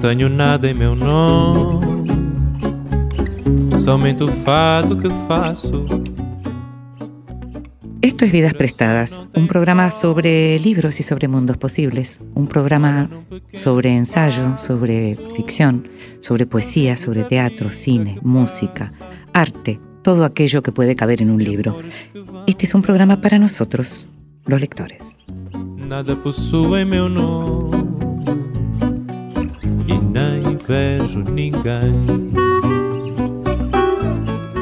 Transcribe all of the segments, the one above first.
Tenho nada em meu nome, somente o que faço. Esto es Vidas Prestadas, un programa sobre libros y sobre mundos posibles, un programa sobre ensayo, sobre ficción, sobre poesía, sobre teatro, cine, música, arte, todo aquello que puede caber en un libro. Este es un programa para nosotros, los lectores. Nada possui meu nome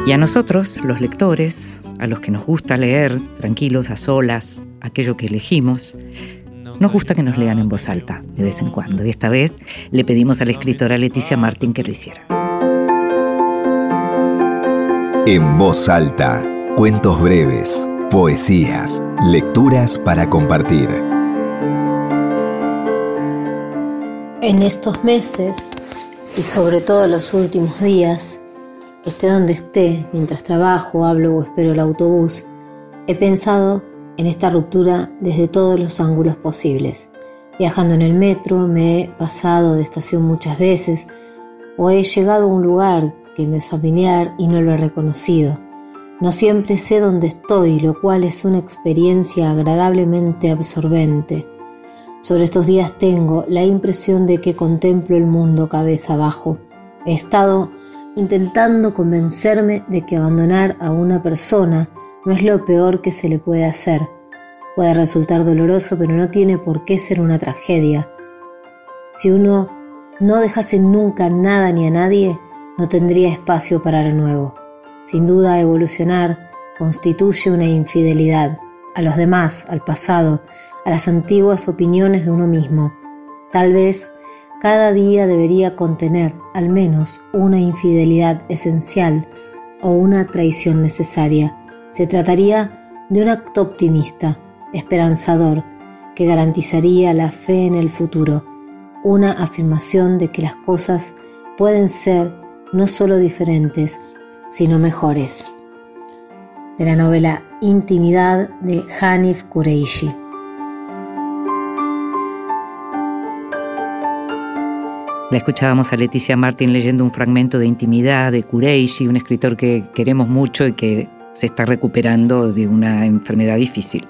Y a nosotros, los lectores, a los que nos gusta leer tranquilos, a solas, aquello que elegimos, nos gusta que nos lean en voz alta de vez en cuando. Y esta vez le pedimos a la escritora Leticia Martín que lo hiciera. En voz alta, cuentos breves, poesías, lecturas para compartir. En estos meses y sobre todo los últimos días, esté donde esté, mientras trabajo, hablo o espero el autobús, he pensado en esta ruptura desde todos los ángulos posibles. Viajando en el metro me he pasado de estación muchas veces o he llegado a un lugar que me es familiar y no lo he reconocido. No siempre sé dónde estoy, lo cual es una experiencia agradablemente absorbente. Sobre estos días tengo la impresión de que contemplo el mundo cabeza abajo. He estado intentando convencerme de que abandonar a una persona no es lo peor que se le puede hacer. Puede resultar doloroso, pero no tiene por qué ser una tragedia. Si uno no dejase nunca nada ni a nadie, no tendría espacio para lo nuevo. Sin duda, evolucionar constituye una infidelidad a los demás, al pasado, a las antiguas opiniones de uno mismo. Tal vez cada día debería contener al menos una infidelidad esencial o una traición necesaria. Se trataría de un acto optimista, esperanzador, que garantizaría la fe en el futuro, una afirmación de que las cosas pueden ser no solo diferentes, sino mejores. De la novela Intimidad de Hanif Kureishi. La escuchábamos a Leticia Martín leyendo un fragmento de Intimidad de Kureishi, un escritor que queremos mucho y que se está recuperando de una enfermedad difícil.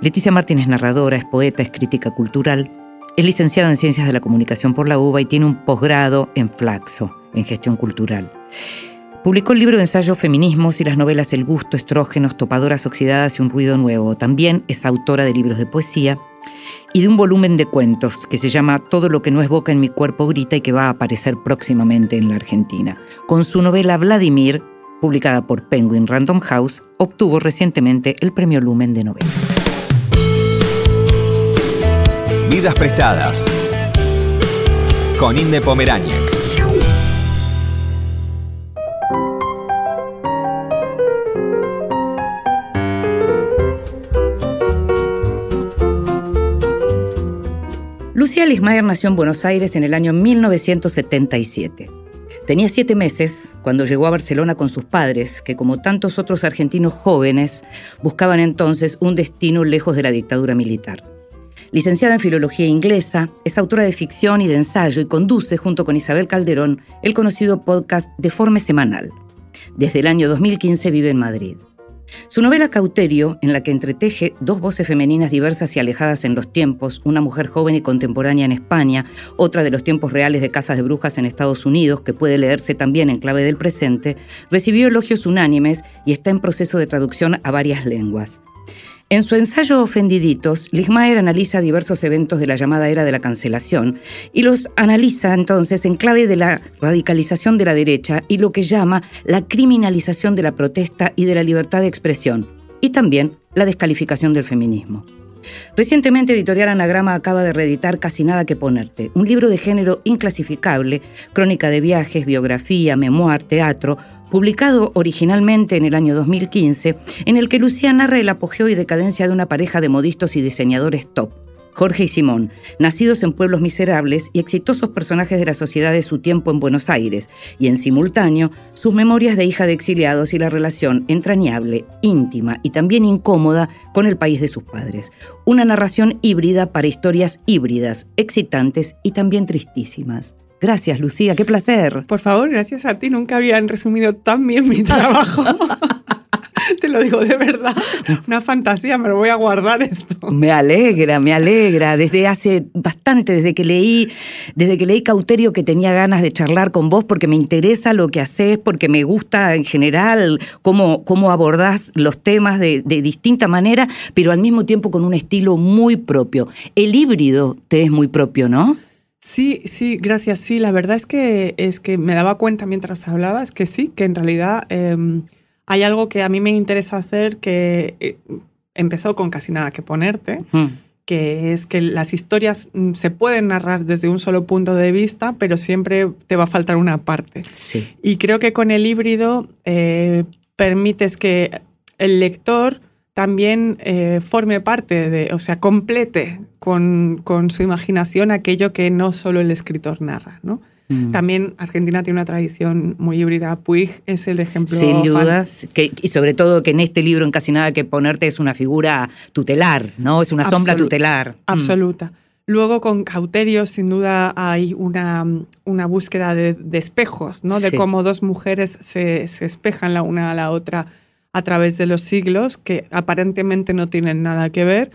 Leticia Martín es narradora, es poeta, es crítica cultural, es licenciada en Ciencias de la Comunicación por la UBA y tiene un posgrado en Flaxo, en Gestión Cultural. Publicó el libro de ensayo Feminismos y las novelas El gusto, Estrógenos, Topadoras oxidadas y Un ruido nuevo. También es autora de libros de poesía y de un volumen de cuentos que se llama Todo lo que no es boca en mi cuerpo grita y que va a aparecer próximamente en la Argentina. Con su novela Vladimir, publicada por Penguin Random House, obtuvo recientemente el premio Lumen de novela. Vidas prestadas con Inde Pomeráñez. Lucía Lismayer nació en Buenos Aires en el año 1977. Tenía siete meses cuando llegó a Barcelona con sus padres, que como tantos otros argentinos jóvenes, buscaban entonces un destino lejos de la dictadura militar. Licenciada en Filología Inglesa, es autora de ficción y de ensayo y conduce, junto con Isabel Calderón, el conocido podcast Deforme Semanal. Desde el año 2015 vive en Madrid. Su novela Cauterio, en la que entreteje dos voces femeninas diversas y alejadas en los tiempos, una mujer joven y contemporánea en España, otra de los tiempos reales de casas de brujas en Estados Unidos, que puede leerse también en clave del presente, recibió elogios unánimes y está en proceso de traducción a varias lenguas. En su ensayo Ofendiditos, Ligmaer analiza diversos eventos de la llamada era de la cancelación y los analiza entonces en clave de la radicalización de la derecha y lo que llama la criminalización de la protesta y de la libertad de expresión, y también la descalificación del feminismo. Recientemente Editorial Anagrama acaba de reeditar Casi nada que ponerte, un libro de género inclasificable, crónica de viajes, biografía, memoir, teatro, publicado originalmente en el año 2015, en el que Lucía narra el apogeo y decadencia de una pareja de modistos y diseñadores top, Jorge y Simón, nacidos en pueblos miserables y exitosos personajes de la sociedad de su tiempo en Buenos Aires, y en simultáneo sus memorias de hija de exiliados y la relación entrañable, íntima y también incómoda con el país de sus padres. Una narración híbrida para historias híbridas, excitantes y también tristísimas. Gracias, Lucía, qué placer. Por favor, gracias a ti. Nunca habían resumido tan bien mi trabajo. Te lo digo de verdad. Una fantasía, me lo voy a guardar esto. Me alegra, me alegra. Desde hace bastante, desde que leí, desde que leí Cauterio, que tenía ganas de charlar con vos, porque me interesa lo que haces, porque me gusta en general cómo, cómo abordás los temas de, de distinta manera, pero al mismo tiempo con un estilo muy propio. El híbrido te es muy propio, ¿no? Sí, sí, gracias. Sí, la verdad es que, es que me daba cuenta mientras hablabas que sí, que en realidad em, hay algo que a mí me interesa hacer que eh, empezó con casi nada que ponerte, que es que las historias mm, se pueden narrar desde un solo punto de vista, pero siempre te va a faltar una parte. Sí. Y creo que con el híbrido eh, permites que el lector también eh, forme parte de, o sea, complete con, con su imaginación aquello que no solo el escritor narra, ¿no? Mm. También Argentina tiene una tradición muy híbrida. Puig es el ejemplo. Sin dudas, que, y sobre todo que en este libro en casi nada que ponerte es una figura tutelar, ¿no? Es una sombra tutelar. Mm. Absoluta. Luego con Cauterio, sin duda, hay una, una búsqueda de, de espejos, ¿no? De Sí. cómo dos mujeres se, se espejan la una a la otra a través de los siglos, que aparentemente no tienen nada que ver,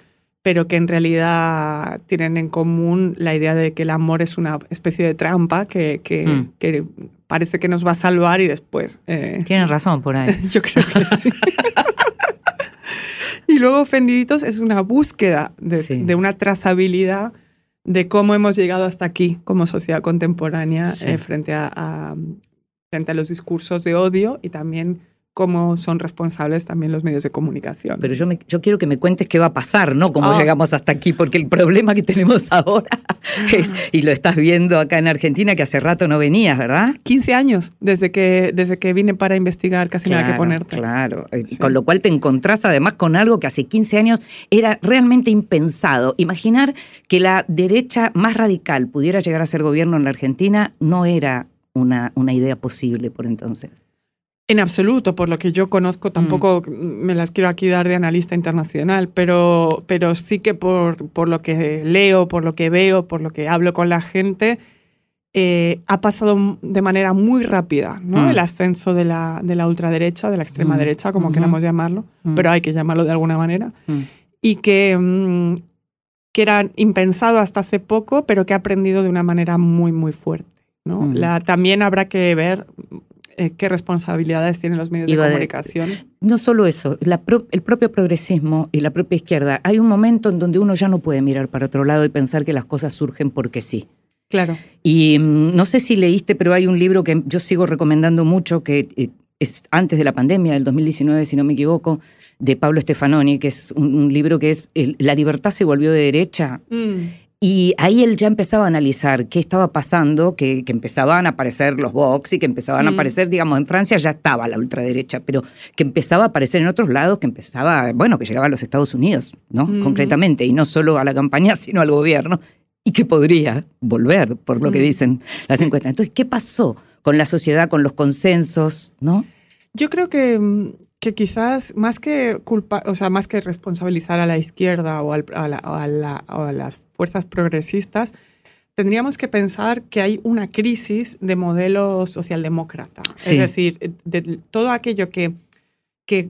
pero que en realidad tienen en común la idea de que el amor es una especie de trampa que, que, Mm. que parece que nos va a salvar y después... eh, Tienes razón por ahí. yo creo que sí. y luego Ofendiditos es una búsqueda de, Sí. de una trazabilidad de cómo hemos llegado hasta aquí como sociedad contemporánea Sí. eh, frente, a, a- frente a los discursos de odio y también cómo son responsables también los medios de comunicación. Pero yo, me- yo quiero que me cuentes qué va a pasar, ¿no? Cómo Ah. llegamos hasta aquí, porque el problema que tenemos ahora es, y lo estás viendo acá en Argentina, que hace rato no venías, ¿verdad? 15 años desde que, desde que vine para investigar casi nada que ponerte. Claro, Eh, Sí. con lo cual te encontrás además con algo que hace 15 años era realmente impensado. Imaginar que la derecha más radical pudiera llegar a ser gobierno en la Argentina no era una, una idea posible por entonces. En absoluto, por lo que yo conozco, tampoco me las quiero aquí dar de analista internacional, pero, pero sí que por, por lo que leo, por lo que veo, por lo que hablo con la gente, eh, ha pasado de manera muy rápida ¿no? Mm. el ascenso de la, de la ultraderecha, de la extrema Mm. derecha, como Ujú. queramos llamarlo, Mm. pero hay que llamarlo de alguna manera, Mm. y que, mm, que era impensado hasta hace poco, pero que ha aprendido de una manera muy, muy fuerte. ¿no? Mm. La, también habrá que ver eh, qué responsabilidades tienen los medios Iba de de- comunicación. No solo eso, la pro- el propio progresismo y la propia izquierda, hay un momento en donde uno ya no puede mirar para otro lado y pensar que las cosas surgen porque sí. Claro. Y mm, no sé si leíste, pero hay un libro que yo sigo recomendando mucho, que eh, es antes de la pandemia, del 2019, si no me equivoco, de Pablo Stefanoni, que es un, un libro que es el- La libertad se volvió de derecha. Mm, Y ahí él ya empezaba a analizar qué estaba pasando, que, que empezaban a aparecer los Vox y que empezaban a Mm. aparecer, digamos, en Francia ya estaba la ultraderecha, pero que empezaba a aparecer en otros lados, que empezaba, bueno, que llegaba a los Estados Unidos, ¿no? Mm. Concretamente, y no solo a la campaña, sino al gobierno, y que podría volver, por lo que Mm. dicen las encuestas. Entonces, ¿qué pasó con la sociedad, con los consensos, ¿no? Yo creo que, que quizás más que culpa, o sea, más que responsabilizar a la izquierda o, al- a, la- o a la- o a las fuerzas progresistas, tendríamos que pensar que hay una crisis de modelo socialdemócrata. Sí. Es decir, de todo aquello que, que,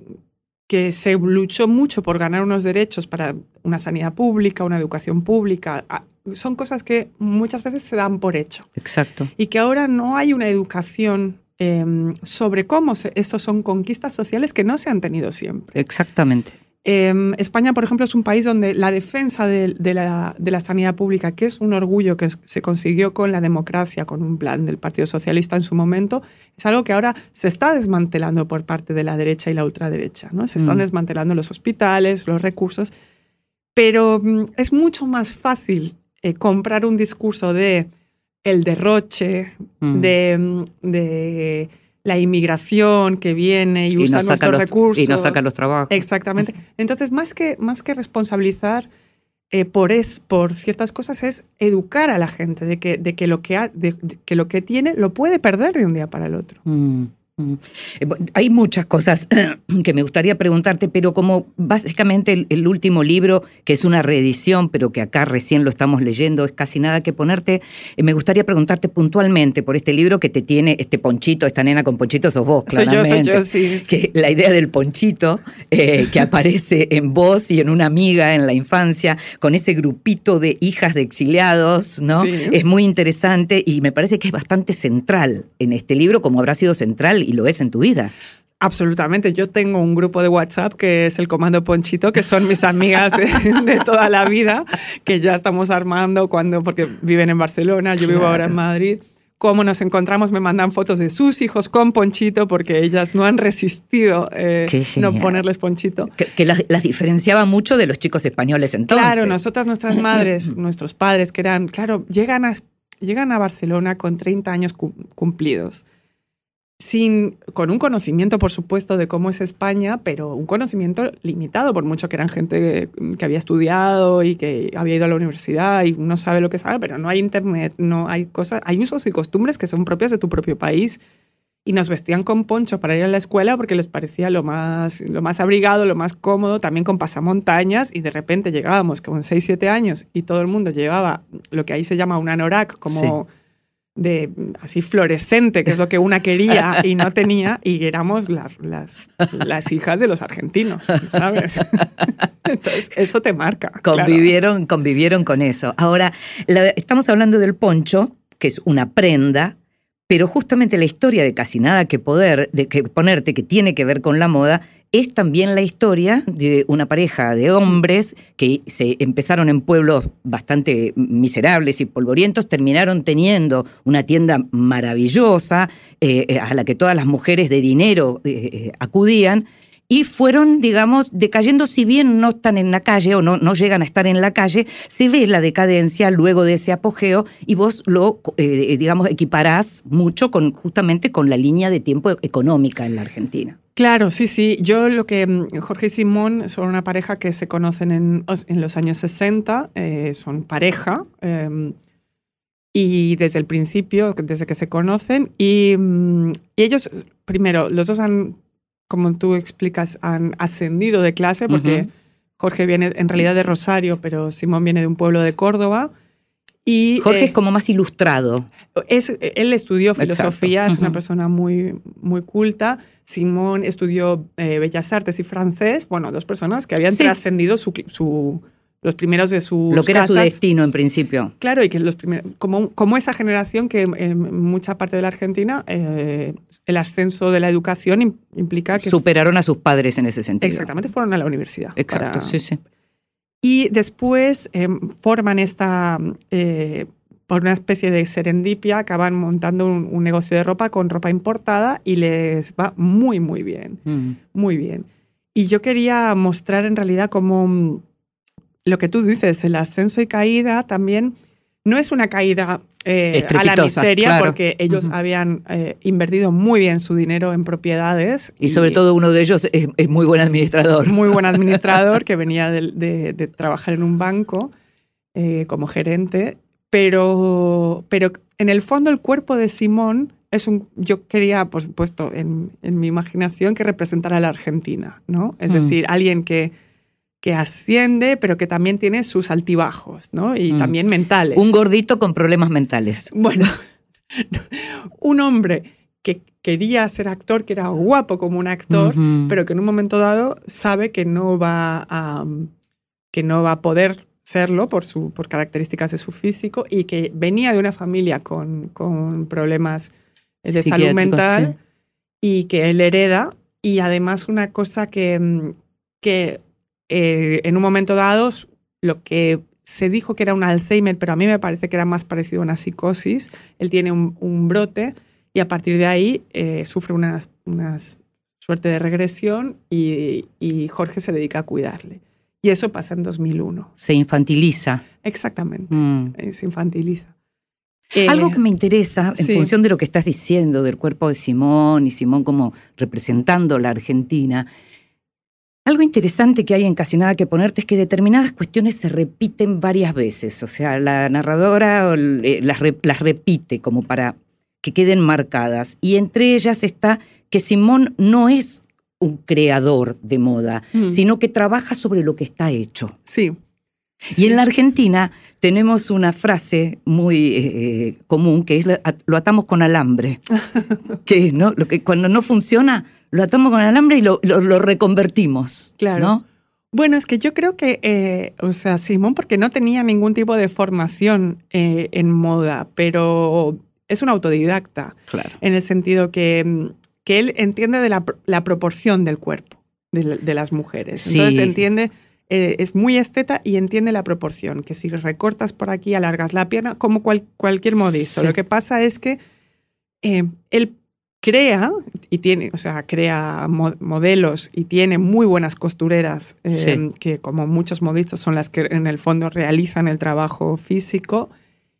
que se luchó mucho por ganar unos derechos para una sanidad pública, una educación pública, son cosas que muchas veces se dan por hecho Exacto. y que ahora no hay una educación eh, sobre cómo estos son conquistas sociales que no se han tenido siempre. Exactamente. Eh, España, por ejemplo, es un país donde la defensa de, de la, de la sanidad pública, que es un orgullo que se consiguió con la democracia, con un plan del Partido Socialista en su momento, es algo que ahora se está desmantelando por parte de la derecha y la ultraderecha. ¿no? Se están Mm. desmantelando los hospitales, los recursos, pero mm, es mucho más fácil eh, comprar un discurso de el derroche, Mm. de, mm, de la inmigración que viene y, Y usa nuestros los, recursos. y nos saca los trabajos. Exactamente. Entonces, más que, más que responsabilizar, eh, por, es, por ciertas cosas es educar a la gente de que, de que, lo, que, ha- de- que lo que tiene lo puede perder de un día para el otro. Mm, mm. Hay muchas cosas que me gustaría preguntarte, pero como básicamente el, el último libro, que es una reedición, pero que acá recién lo estamos leyendo, es casi nada que ponerte, eh, me gustaría preguntarte puntualmente por este libro que te tiene este ponchito, esta nena con ponchito, sos vos, Soy yo, claramente. soy yo, sí. sí. que la idea del ponchito eh, que aparece en vos y en una amiga en la infancia, con ese grupito de hijas de exiliados, ¿no? Sí. Es muy interesante y me parece que es bastante central en este libro, como habrá sido central y lo es en tu vida. Absolutamente. Yo tengo un grupo de WhatsApp que es el Comando Ponchito, que son mis amigas de, de toda la vida, que ya estamos armando cuando, porque viven en Barcelona, yo vivo Claro. ahora en Madrid. Cómo nos encontramos, me mandan fotos de sus hijos con Ponchito, porque ellas no han resistido eh, no ponerles Ponchito. Que, que las, las diferenciaba mucho de los chicos españoles entonces. Claro, nosotras, nuestras madres, nuestros padres, que eran, claro, llegan a, llegan a Barcelona con 30 años cu- cumplidos. Sin, con un conocimiento, por supuesto, de cómo es España, pero un conocimiento limitado, por mucho que eran gente que había estudiado y que había ido a la universidad y uno sabe lo que sabe, pero no hay internet, no hay cosas, hay usos y costumbres que son propias de tu propio país. Y nos vestían con poncho para ir a la escuela porque les parecía lo más, lo más abrigado, lo más cómodo, también con pasamontañas. Y de repente llegábamos con 6, 7 años y todo el mundo llevaba lo que ahí se llama un anorak, como de así fluorescente, que es lo que una quería y no tenía. Y éramos la- las, las hijas de los argentinos, ¿sabes? Entonces, eso te marca. claro. Convivieron, convivieron con eso. Ahora, la- estamos hablando del poncho, que es una prenda, pero justamente la historia de casi nada que poder, de que ponerte, que tiene que ver con la moda, es también la historia de una pareja de hombres que se empezaron en pueblos bastante miserables y polvorientos, terminaron teniendo una tienda maravillosa eh, eh, a la que todas las mujeres de dinero eh, acudían y fueron, digamos, decayendo, si bien no están en la calle o no, no llegan a estar en la calle, se ve la decadencia luego de ese apogeo y vos lo, digamos, equiparás mucho con justamente con la línea de tiempo económica en la Argentina. Claro, sí, sí. Yo lo que mm, Jorge y Simón son una pareja que se conocen en, os- en los años 60, eh, son pareja eh, y desde el principio, desde que se conocen y, mm, y ellos, primero, los dos han, como tú explicas, han ascendido de clase porque. Jorge viene en realidad de Rosario, pero Simón viene de un pueblo de Córdoba. Y, Jorge eh, es como más ilustrado. es, él estudió Exacto. filosofía, es una Ujú. persona muy, muy culta. Simón estudió eh, bellas artes y francés. Bueno, dos personas que habían Sí. trascendido su, su- los primeros de sus Lo que era su casas. destino en principio. Claro, y que los primeros, como, como esa generación que en mucha parte de la Argentina eh, el ascenso de la educación im- implica que Superaron a sus padres en ese sentido. exactamente fueron a la universidad. Exacto, para- sí, sí. Y después eh, forman esta, eh, por una especie de serendipia, acaban montando un, un negocio de ropa con ropa importada y les va muy, muy bien, Mm. muy bien. Y yo quería mostrar en realidad cómo mm, lo que tú dices, el ascenso y caída también no es una caída eh, a la miseria, claro. porque ellos habían eh, invertido muy bien su dinero en propiedades. Y sobre todo uno de ellos es, es muy buen administrador. muy buen administrador que venía de, de- de trabajar en un banco eh, como gerente, pero, pero en el fondo el cuerpo de Simón es un, yo quería, por supuesto, en, en mi imaginación que representara a la Argentina, ¿no? Es Mm. decir, alguien que, que asciende, pero que también tiene sus altibajos, ¿no? Y Mm. también mentales. Un gordito con problemas mentales. Bueno, un hombre que quería ser actor, que era guapo como un actor, pero que en un momento dado sabe que no va a, que no va a poder serlo por, su, por características de su físico y que venía de una familia con, con problemas de salud mental sí. y que él hereda. Y además una cosa que, mm, que eh, en un momento dado lo que se dijo que era un Alzheimer, pero a mí me parece que era más parecido a una psicosis. Él tiene un, un brote y a partir de ahí eh, sufre una, una suerte de regresión y, y Jorge se dedica a cuidarle. Y eso pasa en 2001. Se infantiliza. Exactamente. Mm. Eh, Se infantiliza. Algo Eh, que me interesa, en sí. función de lo que estás diciendo, del cuerpo de Simón y Simón como representando la Argentina, Algo interesante que hay en Casi Nada que ponerte es que determinadas cuestiones se repiten varias veces. O sea, la narradora eh, las, las repite como para que queden marcadas. Y entre ellas está que Simón no es un creador de moda, Mm. sino que trabaja sobre lo que está hecho. Sí. Y en la Argentina tenemos una frase muy eh, común que es lo, atamos con alambre. que es, ¿no? Lo que cuando no funciona, lo atamos con alambre y lo, lo- lo reconvertimos. Claro. ¿no? Bueno, es que yo creo que, eh, o sea, Simón, porque no tenía ningún tipo de formación eh, en moda, pero es un autodidacta, Claro. en el sentido que, mm, que él entiende de la, la proporción del cuerpo de, la- de las mujeres. Sí. Entonces entiende, eh, es muy esteta y entiende la proporción, que si recortas por aquí, alargas la pierna, como cual- cualquier modisto. Sí. Lo que pasa es que eh, él crea y tiene, o sea, crea mo- modelos y tiene muy buenas costureras eh, Sí. que como muchos modistas son las que en el fondo realizan el trabajo físico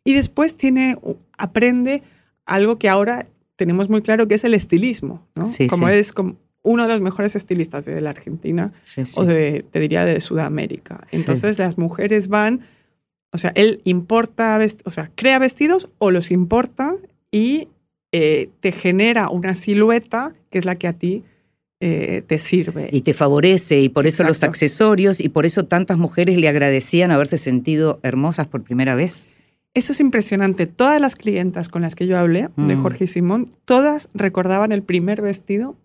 y después tiene aprende algo que ahora tenemos muy claro que es el estilismo, ¿no? Sí, como sí. es como uno de los mejores estilistas de la Argentina o de, te diría de Sudamérica. Entonces las mujeres van, o sea, él importa, o sea, crea vestidos o los importa y eh, te genera una silueta que es la que a ti eh, te sirve. Y te favorece, y por eso los accesorios, y por eso tantas mujeres le agradecían haberse sentido hermosas por primera vez. Eso es impresionante. Todas las clientas con las que yo hablé de Mm. Jorge y Simón, todas recordaban el primer vestido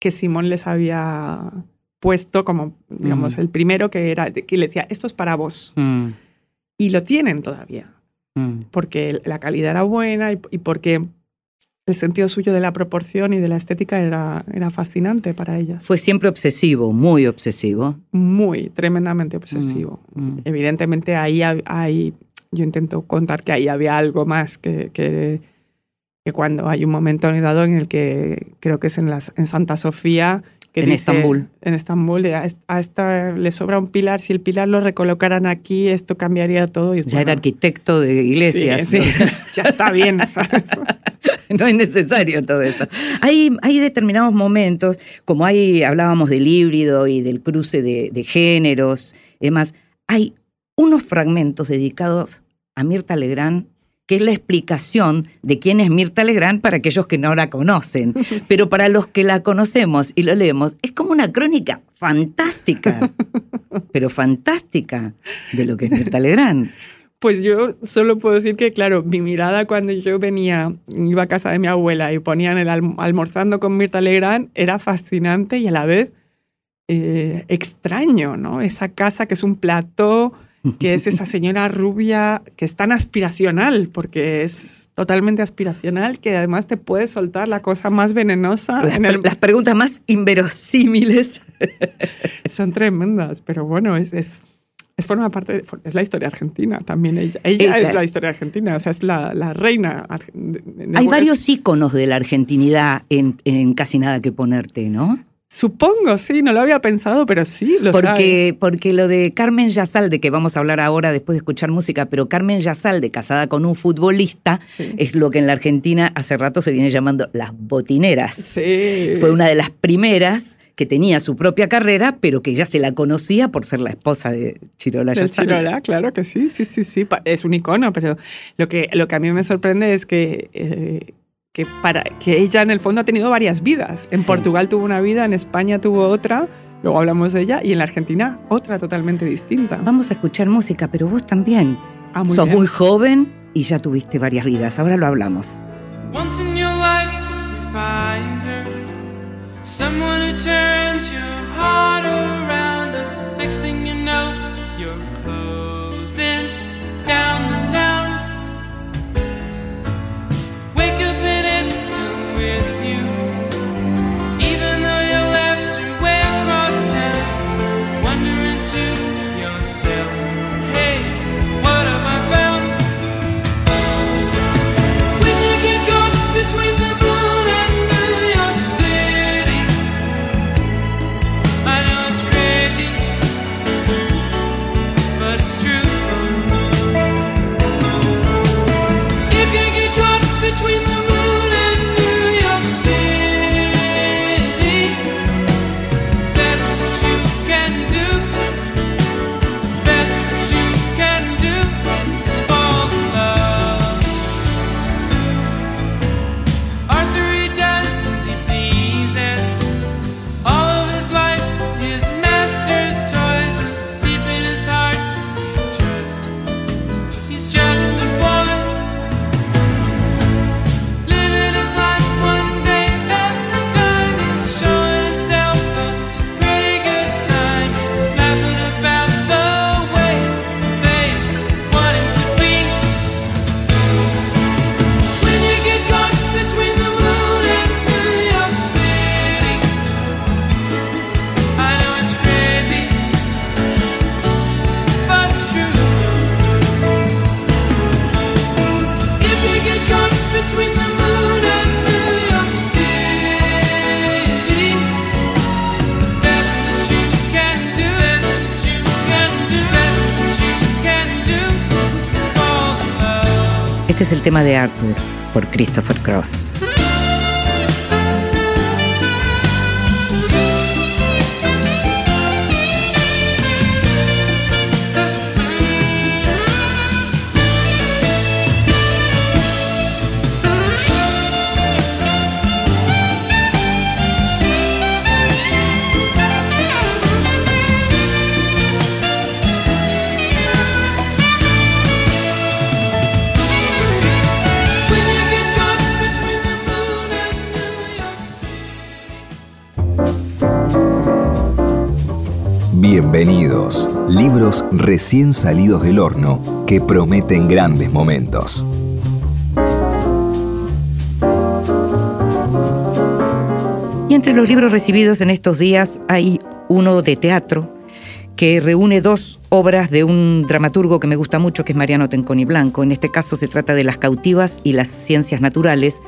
que Simón les había puesto como, digamos, Mm. el primero que era, que le decía, esto es para vos. Mm, Y lo tienen todavía. Mm. porque la calidad era buena y, y porque el sentido suyo de la proporción y de la estética era, era fascinante para ellas. Fue siempre obsesivo, muy obsesivo. Muy, tremendamente obsesivo. Mm. Evidentemente ahí hay, yo intento contar que ahí había algo más que, que, que cuando hay un momento dado en el que creo que es en, las, en Santa Sofía. Que En dice- Estambul. En Estambul, a est- a esta le sobra un pilar, si el pilar lo recolocaran aquí, esto cambiaría todo. Y, Ya era arquitecto de iglesias. Sí, sí. ya está bien, ¿sabes? no es necesario todo eso. Hay, hay determinados momentos, como hay, hablábamos del híbrido y del cruce de, de géneros, y demás, hay unos fragmentos dedicados a Mirta Legrand, que es la explicación de quién es Mirta Legrand para aquellos que no la conocen. Pero para los que la conocemos y lo leemos, es como una crónica fantástica, pero fantástica, de lo que es Mirta Legrand. Pues yo solo puedo decir que, claro, mi mirada cuando yo venía, iba a casa de mi abuela y ponían el alm- almorzando con Mirta Legrand era fascinante y a la vez eh, extraño, ¿no? Esa casa que es un plató, que es esa señora rubia que es tan aspiracional, porque es totalmente aspiracional, que además te puede soltar la cosa más venenosa. Las, en el- pre- las preguntas más inverosímiles. Son tremendas, pero bueno, es, es, es forma parte, de- es la historia argentina también. Ella, es la historia argentina, o sea, es la, la reina. arge- de- de- Hay varios íconos de la argentinidad en, en casi nada que ponerte, ¿no? Supongo, sí, no lo había pensado, pero sí, lo sabe. Porque, porque lo de Carmen Yazalde, que vamos a hablar ahora después de escuchar música, pero Carmen Yazalde, casada con un futbolista, Sí. es lo que en la Argentina hace rato se viene llamando las botineras. Sí. Fue una de las primeras que tenía su propia carrera, pero que ya se la conocía por ser la esposa de Chirola Yazalde. Chirola, claro que sí, sí, sí, sí, es un icono, pero lo que, lo que a mí me sorprende es que, eh, que, para, que ella en el fondo ha tenido varias vidas. En Sí. Portugal tuvo una vida, en España tuvo otra, luego hablamos de ella, y en la Argentina otra totalmente distinta. Vamos a escuchar música, pero vos también. Ah, muy Sos bien. muy joven y ya tuviste varias vidas. Ahora lo hablamos. Once in your life, you find her. Someone who turns your heart around, and next thing you know, tema de Arthur por Christopher Cross. Bienvenidos, libros recién salidos del horno que prometen grandes momentos. Y entre los libros recibidos en estos días hay uno de teatro que reúne dos obras de un dramaturgo que me gusta mucho, que es Mariano Tenconi Blanco. En este caso se trata de Las cautivas y las ciencias naturales.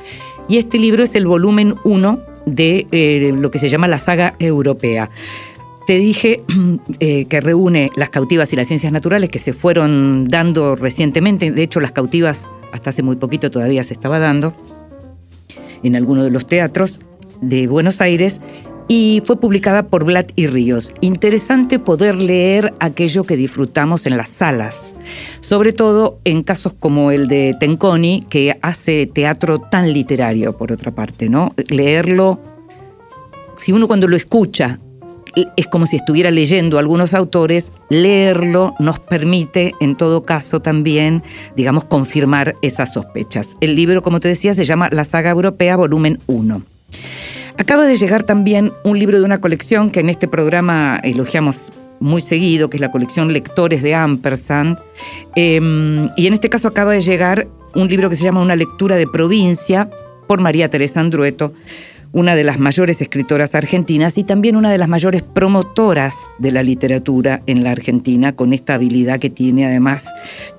Y este libro es el volumen 1 de eh, lo que se llama la saga europea. Te dije eh, que reúne las cautivas y las ciencias naturales que se fueron dando recientemente. De hecho, las cautivas hasta hace muy poquito todavía se estaba dando en alguno de los teatros de Buenos Aires y fue publicada por Blatt y Ríos. Interesante poder leer aquello que disfrutamos en las salas, sobre todo en casos como el de Tenconi, que hace teatro tan literario, por otra parte, ¿no? Leerlo, si uno cuando lo escucha es como si estuviera leyendo algunos autores, leerlo nos permite, en todo caso, también, digamos, confirmar esas sospechas. El libro, como te decía, se llama La Saga Europea, volumen 1. Acaba de llegar también un libro de una colección que en este programa elogiamos muy seguido, que es la colección Lectores de Ampersand. Eh, y en este caso acaba de llegar un libro que se llama Una lectura de provincia por María Teresa Andrueto, una de las mayores escritoras argentinas y también una de las mayores promotoras de la literatura en la Argentina, con esta habilidad que tiene además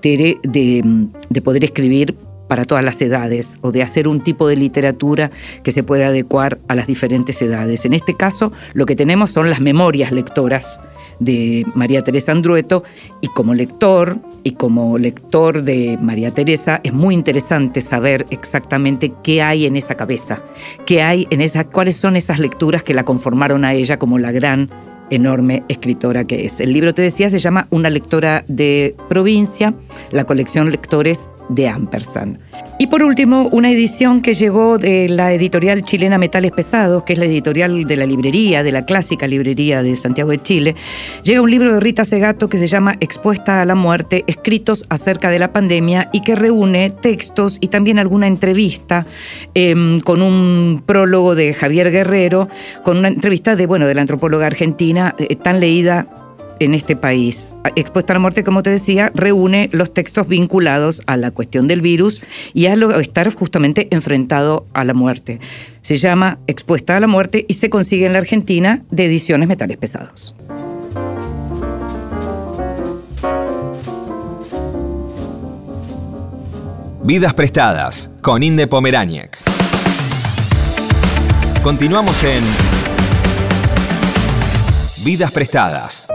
Tere de, de poder escribir para todas las edades o de hacer un tipo de literatura que se pueda adecuar a las diferentes edades. En este caso, lo que tenemos son las memorias lectoras de María Teresa Andrueto y como lector y como lector de María Teresa es muy interesante saber exactamente qué hay en esa cabeza, qué hay en esa, cuáles son esas lecturas que la conformaron a ella como la gran enorme escritora que es. El libro, te decía, se llama Una lectora de provincia, la colección Lectores de Ampersand. Y por último, una edición que llegó de la editorial chilena Metales Pesados, que es la editorial de la librería, de la clásica librería de Santiago de Chile. Llega un libro de Rita Segato que se llama Expuesta a la muerte, escritos acerca de la pandemia y que reúne textos y también alguna entrevista eh, con un prólogo de Javier Guerrero, con una entrevista de, bueno, de la antropóloga argentina, eh, tan leída en este país. Expuesta a la muerte, como te decía, reúne los textos vinculados a la cuestión del virus y a lo- estar justamente enfrentado a la muerte. Se llama Expuesta a la muerte y se consigue en la Argentina de ediciones Metales Pesados. Vidas prestadas con Inde. Continuamos en Vidas prestadas.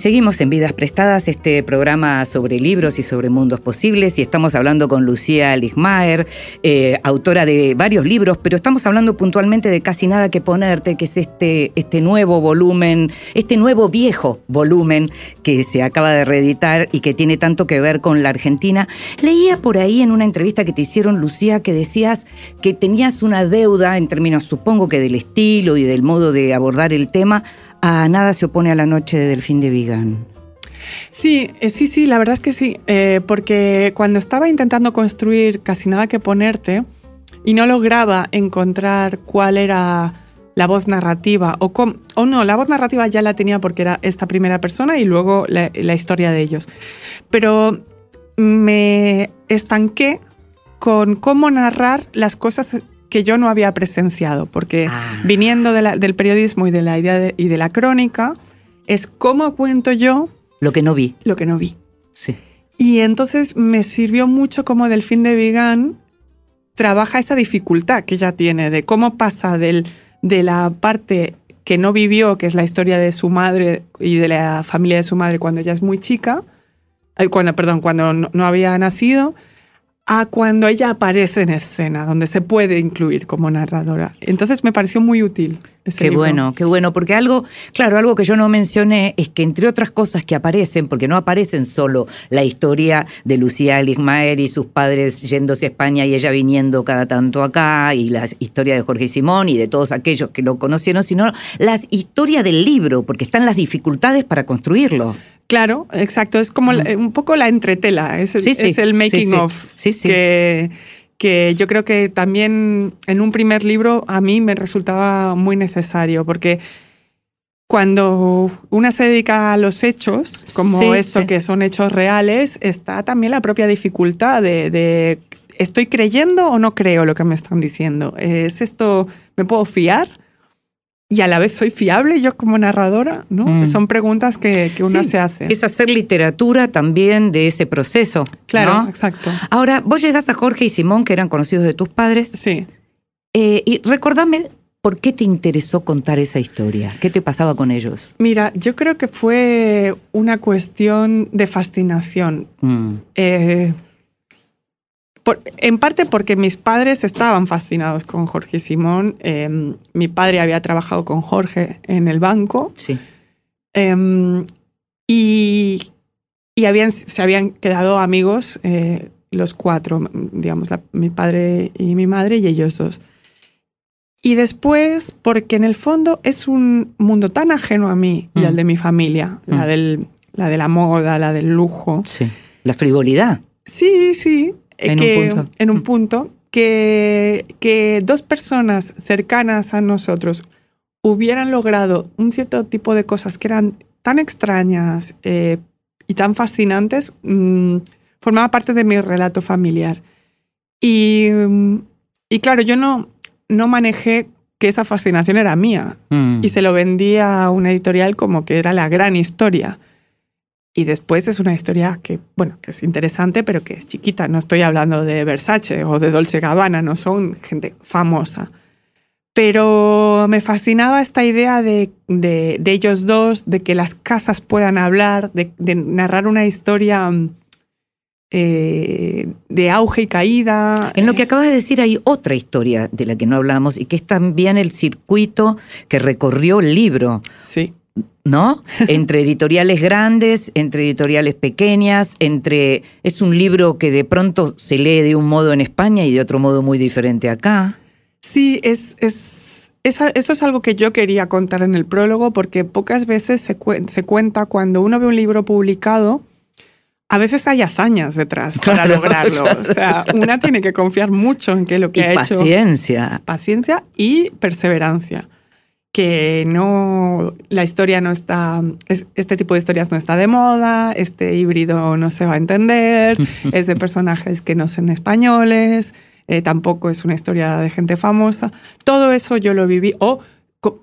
Seguimos en Vidas Prestadas, este programa sobre libros y sobre mundos posibles, y estamos hablando con Lucía Ligmaer, eh, autora de varios libros, pero estamos hablando puntualmente de Casi Nada que Ponerte, que es este, este nuevo volumen, este nuevo viejo volumen que se acaba de reeditar y que tiene tanto que ver con la Argentina. Leía por ahí en una entrevista que te hicieron, Lucía, que decías que tenías una deuda en términos, supongo que del estilo y del modo de abordar el tema, a Nada se opone a la noche de Delfín de Vigan. Sí, eh, sí, sí, la verdad es que sí, eh, porque cuando estaba intentando construir casi nada que ponerte y no lograba encontrar cuál era la voz narrativa, o, com- o no, la voz narrativa ya la tenía porque era esta primera persona y luego la, la historia de ellos, pero me estanqué con cómo narrar las cosas que yo no había presenciado, porque Ah. viniendo de la- del periodismo y de la idea de- y de la crónica, es cómo cuento yo Lo que no vi. lo que no vi. Sí. Y entonces me sirvió mucho como Delfín de Vigan trabaja esa dificultad que ella tiene de cómo pasa del, de la parte que no vivió, que es la historia de su madre y de la familia de su madre cuando ella es muy chica, cuando, perdón, cuando no, no había nacido, a cuando ella aparece en escena, donde se puede incluir como narradora. Entonces me pareció muy útil. ese Qué libro. bueno, qué bueno, porque algo, claro, algo que yo no mencioné es que entre otras cosas que aparecen, porque no aparecen solo la historia de Lucía Ligmaer y sus padres yéndose a España y ella viniendo cada tanto acá, y la historia de Jorge Simón y de todos aquellos que lo conocieron, sino la historia del libro, porque están las dificultades para construirlo. Claro, exacto. Es como la- un poco la entretela, es el, Sí, sí, es el making sí, of. Que, que yo creo que también en un primer libro a mí me resultaba muy necesario, porque cuando una se dedica a los hechos, como Sí, esto sí. que son hechos reales, está también la propia dificultad de, de, ¿estoy creyendo o no creo lo que me están diciendo? ¿Es esto, me puedo fiar? Y a la vez soy fiable yo como narradora, ¿no? Mm. Son preguntas que, que una Sí, se hace. Es hacer literatura también de ese proceso. Claro, ¿no? exacto. Ahora, vos llegás a Jorge y Simón, que eran conocidos de tus padres, Sí. eh, y recordame por qué te interesó contar esa historia. ¿Qué te pasaba con ellos? Mira, yo creo que fue una cuestión de fascinación. Mm. Eh, por- en parte porque mis padres estaban fascinados con Jorge y Simón. Eh, mi padre había trabajado con Jorge en el banco Sí. eh, y, y habían, se habían quedado amigos eh, los cuatro, digamos, la- mi padre y mi madre y ellos dos. Y después, porque en el fondo es un mundo tan ajeno a mí y Mm. al de mi familia, la, Mm. del, la de la moda, la del lujo. Sí. La frivolidad. Sí, sí. Eh, En un que- punto. En un Mm. punto que, que dos personas cercanas a nosotros hubieran logrado un cierto tipo de cosas que eran tan extrañas eh, y tan fascinantes, mm, formaba parte de mi relato familiar. Y, y claro, yo no, no manejé que esa fascinación era mía Mm. y se lo vendía a una editorial como que era la gran historia. Y después es una historia que, bueno, que es interesante, pero que es chiquita. No estoy hablando de Versace o de Dolce Gabbana, no son gente famosa. Pero me fascinaba esta idea de, de- de ellos dos, de que las casas puedan hablar, de, de narrar una historia eh, de auge y caída. En lo que acabas de decir hay otra historia de la que no hablamos y que es también el circuito que recorrió el libro, Sí. ¿No? Entre editoriales grandes, entre editoriales pequeñas, entre... Es un libro que de pronto se lee de un modo en España y de otro modo muy diferente acá. Sí, es, es, eso es algo que yo quería contar en el prólogo porque pocas veces se, se cuenta cuando uno ve un libro publicado, a veces hay hazañas detrás para Claro, lograrlo. claro, o sea, una tiene que confiar mucho en que lo que Y ha hecho paciencia. paciencia y perseverancia. Que no, la historia no está, es- este tipo de historias no está de moda, este híbrido no se va a entender, es de personajes que no son españoles, eh, tampoco es una historia de gente famosa. Todo eso yo lo viví. O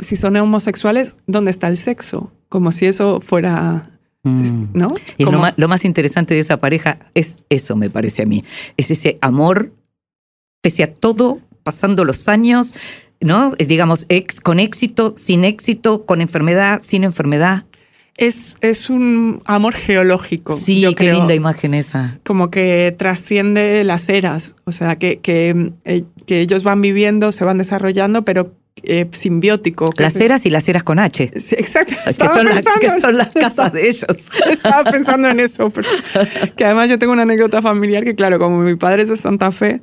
si son homosexuales, ¿dónde está el sexo? Como si eso fuera, Mm. ¿no? Y lo más, lo más interesante de esa pareja es eso, me parece a mí. Es ese amor, pese a todo, pasando los años, ¿no? Digamos, ex, con éxito, sin éxito, con enfermedad, sin enfermedad. es, es un amor geológico. Sí, yo qué creo. linda imagen esa. como que trasciende las eras, o sea, que, que, eh, que ellos van viviendo, se van desarrollando, pero eh, simbiótico. que Las es- eras y las eras con H. Sí, exacto. Que Estaba son, las, pensando que son las casas de ellos. Estaba pensando en eso, pero- que además yo tengo una anécdota familiar que, claro, como mi padre es de Santa Fe,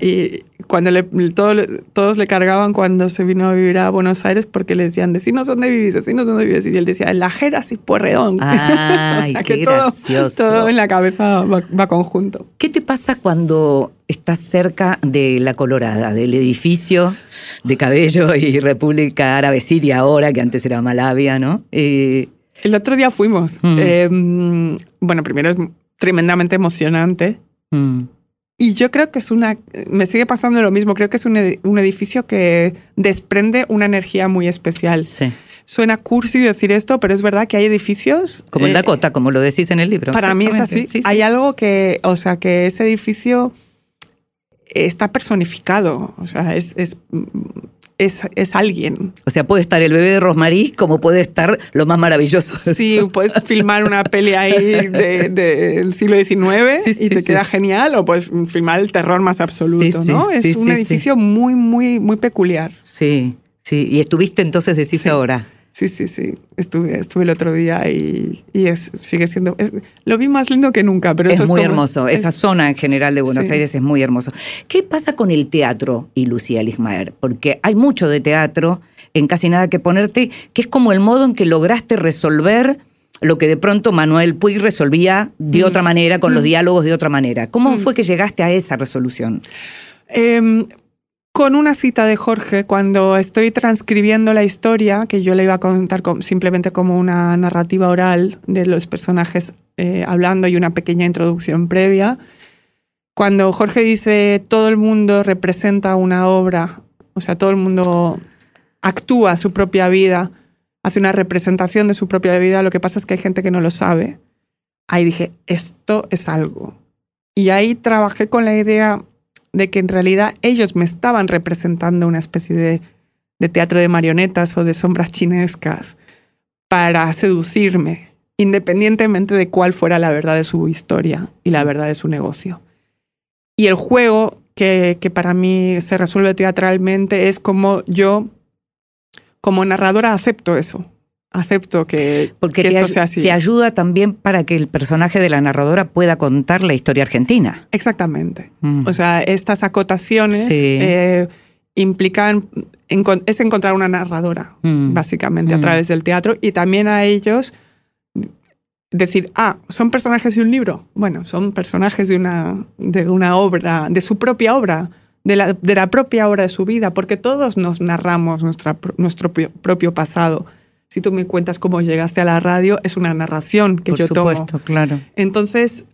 y cuando le, todo le- todos le cargaban cuando se vino a vivir a Buenos Aires porque le decían, decinos dónde vivís, decinos dónde vivís. Y él decía, en Lajeras y Puerredón. O sea, que todo, en la cabeza va, va conjunto. ¿Qué te pasa cuando estás cerca de La Colorada, del edificio de Cabello y República Árabe Siria ahora, que antes era Malavia, ¿no? Eh, El otro día fuimos. Mm. Eh, mm, bueno, primero es tremendamente emocionante. mm, Y yo creo que es una. Me sigue pasando lo mismo. Creo que es un, ed- un edificio que desprende una energía muy especial. sí. Suena cursi decir esto, pero es verdad que hay edificios. Como el eh, Dakota, como lo decís en el libro. Para mí es así. Exactamente, sí, sí. Hay algo que. O sea, que ese edificio está personificado. O sea, es. es, es, es alguien. O sea, puede estar el bebé de Rosmarie como puede estar lo más maravilloso. Sí, puedes filmar una peli ahí de- del siglo XIX Sí, sí, y te sí. queda genial, o puedes filmar el terror más absoluto, ¿no? es un edificio muy, muy, muy peculiar. Sí, sí. Y estuviste entonces, decís ahora. Sí, sí, sí. Estuve, estuve el otro día y, y es, sigue siendo. es- lo vi más lindo que nunca, pero eso es es muy como- hermoso. Esa es- zona en general de Buenos Sí. Aires es muy hermoso. ¿Qué pasa con el teatro y Lucía Lismaer? Porque hay mucho de teatro en casi nada que ponerte, que es como el modo en que lograste resolver lo que de pronto Manuel Puig resolvía de Mm. otra manera, con los diálogos de otra manera. ¿Cómo fue que llegaste a esa resolución? Em, con una cita de Jorge, cuando estoy transcribiendo la historia, que yo le iba a contar simplemente como una narrativa oral de los personajes eh, hablando y una pequeña introducción previa, cuando Jorge dice todo el mundo representa una obra, o sea, todo el mundo actúa su propia vida, hace una representación de su propia vida, lo que pasa es que hay gente que no lo sabe. Ahí dije, esto es algo. Y ahí trabajé con la idea de que en realidad ellos me estaban representando una especie de, de teatro de marionetas o de sombras chinescas para seducirme, independientemente de cuál fuera la verdad de su historia y la verdad de su negocio. Y el juego que, que para mí se resuelve teatralmente es como yo, como narradora, acepto eso. Acepto que, Porque que te, esto sea así. te ayuda también para que el personaje de la narradora pueda contar la historia argentina. Exactamente. Mm. O sea, estas acotaciones Sí. eh, implican, es encontrar una narradora, Mm. básicamente, Mm. a través del teatro, y también a ellos decir, ah, son personajes de un libro. Bueno, son personajes de una, de una obra, de su propia obra, de la, de la propia obra de su vida, porque todos nos narramos nuestra, nuestro propio pasado. Si tú me cuentas cómo llegaste a la radio, es una narración que Por yo tomo. supuesto, claro. Entonces,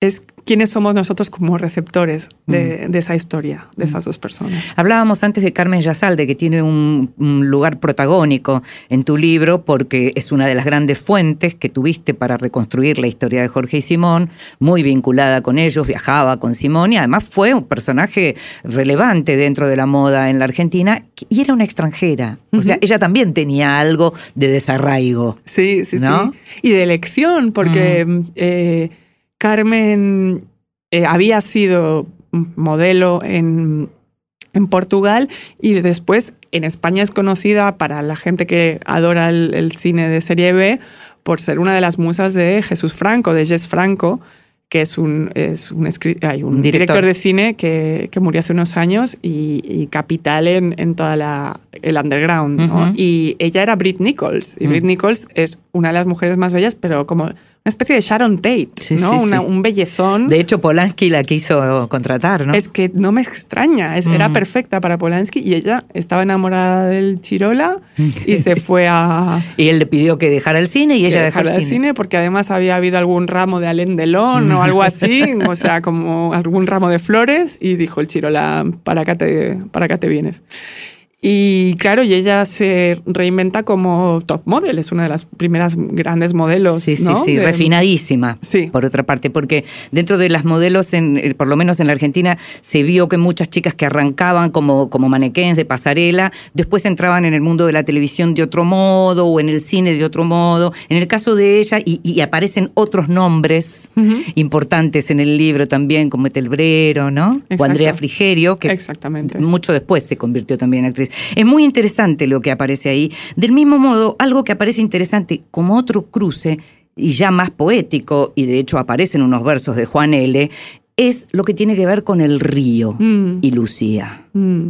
es quiénes somos nosotros como receptores de, de esa historia, de esas dos personas. Hablábamos antes de Carmen Yazalde, que tiene un, un lugar protagónico en tu libro porque es una de las grandes fuentes que tuviste para reconstruir la historia de Jorge y Simón, muy vinculada con ellos, viajaba con Simón y además fue un personaje relevante dentro de la moda en la Argentina y era una extranjera. O sea, ella también tenía algo de desarraigo. Sí, sí, ¿No? sí. Y de elección, porque eh, Carmen eh, había sido modelo en, en Portugal y después en España es conocida para la gente que adora el, el cine de serie B por ser una de las musas de Jesús Franco, de Jess Franco, que es un, es un, hay director. director. de cine que, que murió hace unos años y, y capital en, en toda la, el underground. Y ella era Brit Nichols. Y Mm. Brit Nichols es una de las mujeres más bellas, pero como una especie de Sharon Tate, Sí, ¿no? sí, Una- sí. Un bellezón. De hecho, Polanski la quiso contratar, ¿no? Es que no me extraña, es- era Ujú. perfecta para Polanski y ella estaba enamorada del Chirola y se fue a y él le pidió que dejara el cine y que ella dejara el el cine. cine porque además había habido algún ramo de Alain Delon o algo así, o sea, como algún ramo de flores y dijo el Chirola, para acá te, para acá te vienes. Y claro, y ella se reinventa como top model, es una de las primeras grandes modelos. Sí, sí, ¿no? sí, De- refinadísima. Sí. Por otra parte, porque dentro de las modelos, en, eh, por lo menos en la Argentina, se vio que muchas chicas que arrancaban como, como de pasarela, después entraban en el mundo de la televisión de otro modo o en el cine de otro modo. En el caso de ella, y, y aparecen otros nombres importantes en el libro también, como Etelbrero, ¿no? O. Andrea Frigerio, que Exactamente. mucho después se convirtió también en actriz. Es muy interesante lo que aparece ahí. Del mismo modo, algo que aparece interesante como otro cruce, y ya más poético, y de hecho aparecen unos versos de Juan L., es lo que tiene que ver con el río Mm, y Lucía. mm.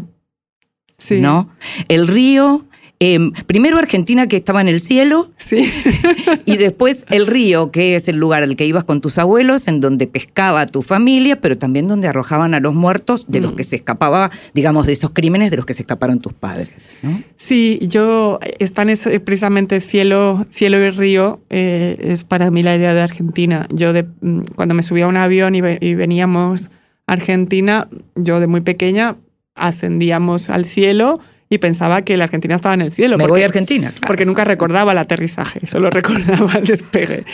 Sí. ¿No? El río, eh, primero Argentina que estaba en el cielo, Sí. y después el río, que es el lugar al que ibas con tus abuelos, en donde pescaba tu familia, pero también donde arrojaban a los muertos de los Mm. que se escapaba, digamos, de esos crímenes de los que se escaparon tus padres. ¿no? Sí, yo están es, precisamente cielo, cielo y río eh, es para mí la idea de Argentina. Yo de, mm, cuando me subía a un avión y, ve- y veníamos a Argentina, yo de muy pequeña ascendíamos al cielo y pensaba que la Argentina estaba en el cielo. Me porque- voy a Argentina. claro. porque nunca recordaba el aterrizaje, solo recordaba el despegue.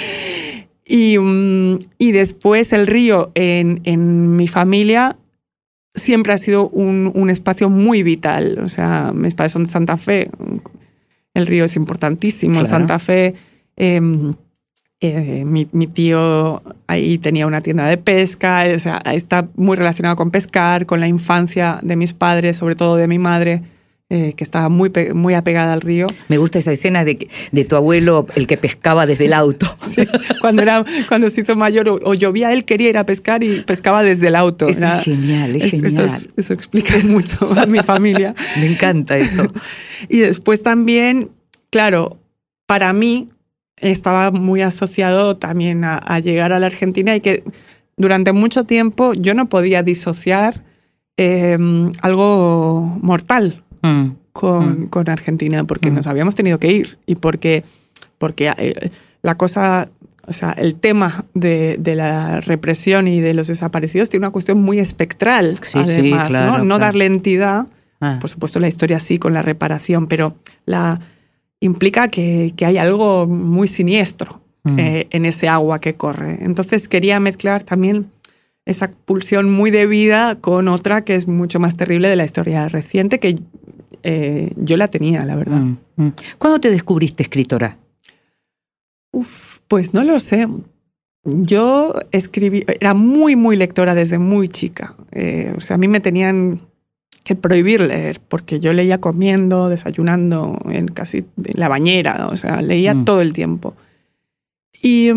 Y, mm, y después el río en, en mi familia siempre ha sido un, un espacio muy vital. O sea, mis padres son de Santa Fe, el río es importantísimo. Claro. Santa Fe, eh, eh, mi, mi tío ahí tenía una tienda de pesca, o sea, está muy relacionado con pescar, con la infancia de mis padres, sobre todo de mi madre, eh, que estaba muy, muy apegada al río. Me gusta esa escena de, de tu abuelo, el que pescaba desde el auto. Sí, cuando, era, cuando se hizo mayor o, o llovía, él quería ir a pescar y pescaba desde el auto. Eso Era- es genial, es, es- genial. Eso, es- eso explica mucho a mi familia. Me encanta eso. Y después también, claro, para mí estaba muy asociado también a, a llegar a la Argentina y que durante mucho tiempo yo no podía disociar eh, algo mortal Mm, con, Mm. con Argentina porque Mm. nos habíamos tenido que ir y porque, porque eh, la cosa, o sea, el tema de, de la represión y de los desaparecidos tiene una cuestión muy espectral, Sí, sí, además, claro, ¿no? No claro. darle entidad ah, por supuesto, la historia sí con la reparación, pero la implica que, que hay algo muy siniestro mm. eh, en ese agua que corre. Entonces quería mezclar también esa pulsión muy de vida con otra que es mucho más terrible de la historia reciente, que eh, yo la tenía, la verdad. Mm, mm. ¿Cuándo te descubriste escritora? Uf, pues no lo sé. Yo escribí, era muy, muy lectora desde muy chica. Eh, o sea, a mí me tenían que prohibir leer, porque yo leía comiendo, desayunando, en casi en la bañera, o sea, leía Mm. todo el tiempo. Y,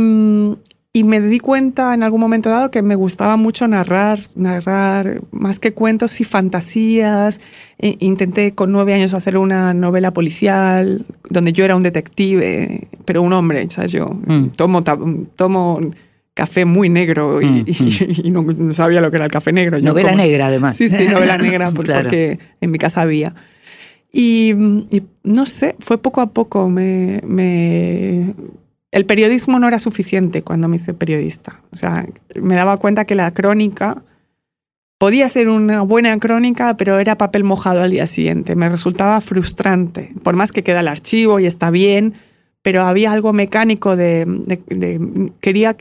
y me di cuenta en algún momento dado que me gustaba mucho narrar, narrar más que cuentos y fantasías. E- intenté con nueve años hacer una novela policial donde yo era un detective, pero un hombre, ¿sabes? Yo Mm. tomo, tomo café muy negro y, Mm, y- y no, no sabía lo que era el café negro. Yo Novela como- negra, además. Sí, sí, novela negra, por- Claro. porque en mi casa había. Y, y no sé, fue poco a poco. Me, me- El periodismo no era suficiente cuando me hice periodista. O sea, me daba cuenta que la crónica podía ser una buena crónica, pero era papel mojado al día siguiente. Me resultaba frustrante. Por más que queda el archivo y está bien, pero había algo mecánico de. quería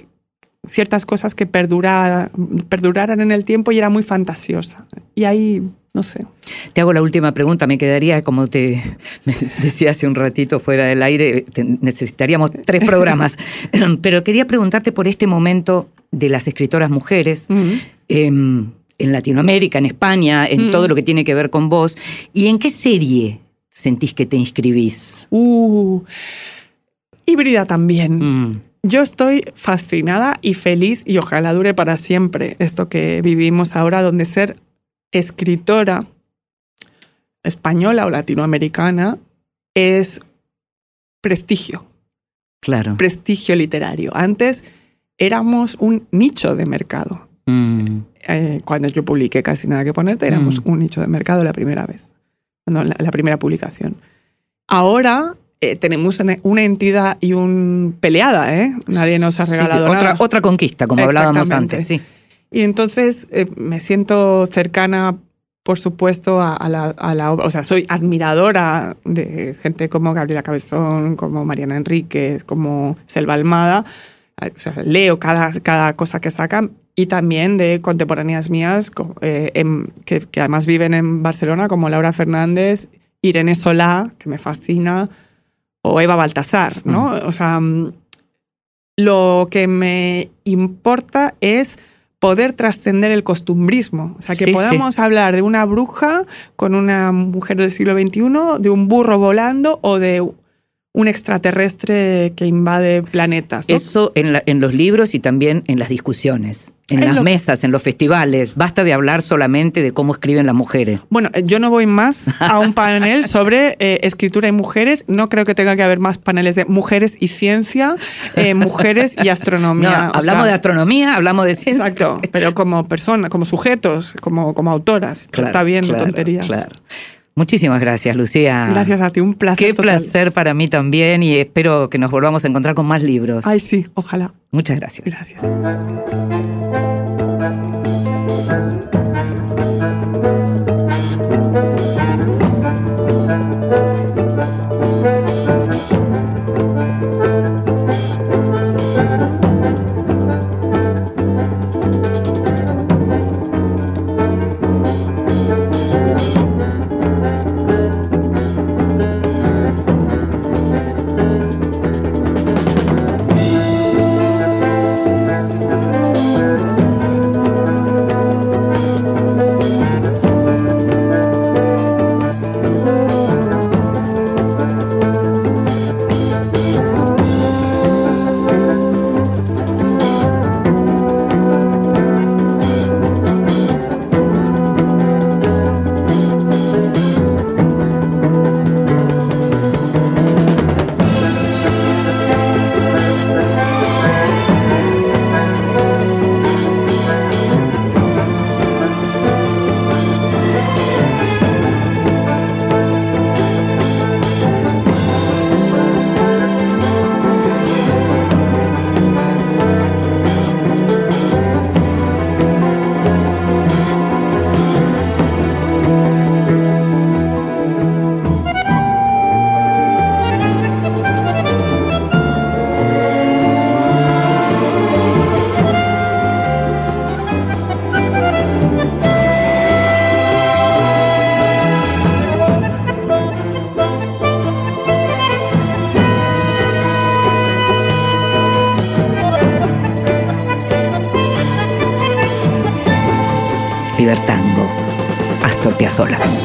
ciertas cosas que perdurara- perduraran en el tiempo y era muy fantasiosa. Y ahí, no sé. Te hago la última pregunta, me quedaría, como te decía hace un ratito fuera del aire, necesitaríamos tres programas, pero quería preguntarte por este momento de las escritoras mujeres em, en Latinoamérica, en España, en Mm. todo lo que tiene que ver con vos, y en qué serie sentís que te inscribís. Uh, híbrida también. Mm, Yo estoy fascinada y feliz y ojalá dure para siempre esto que vivimos ahora, donde ser escritora española o latinoamericana es prestigio, claro. prestigio literario. Antes éramos un nicho de mercado. Mm, Eh, cuando yo publiqué Casi Nada que Ponerte, éramos Mm. un nicho de mercado la primera vez, no, la, la primera publicación. Ahora eh, tenemos una- entidad y un peleada, ¿eh? Nadie nos ha sí, regalado otra, nada. otra conquista, como hablábamos antes, sí. Y entonces eh, me siento cercana, por supuesto, a, a la, a la obra. O sea, soy admiradora de gente como Gabriela Cabezón, como Mariana Enríquez, como Selva Almada. O sea, leo cada, cada cosa que sacan y también de contemporáneas mías eh, en- que, que además viven en Barcelona, como Laura Fernández, Irene Solá, que me fascina, o Eva Baltasar, ¿no? O sea, mm, lo que me importa es poder trascender el costumbrismo. O sea, que Sí, sí. podamos hablar de una bruja con una mujer del siglo XXI, de un burro volando o de un extraterrestre que invade planetas. ¿no? Eso en, la- en los libros y también en las discusiones, en las lo- mesas, en los festivales. Basta de hablar solamente de cómo escriben las mujeres. Bueno, eh, yo no voy más a un panel sobre eh, escritura y mujeres. No creo que tenga que haber más paneles de mujeres y ciencia, eh, mujeres y No, astronomía. Hablamos sea, de astronomía, hablamos de ciencia. Exacto, pero como personas, como sujetos, como, como autoras. Claro, Está claro, tonterías. claro. Muchísimas gracias, Lucía. Gracias a ti, un placer. Qué total. placer para mí también y espero que nos volvamos a encontrar con más libros. Ay, sí, ojalá. Muchas gracias. Gracias. Astor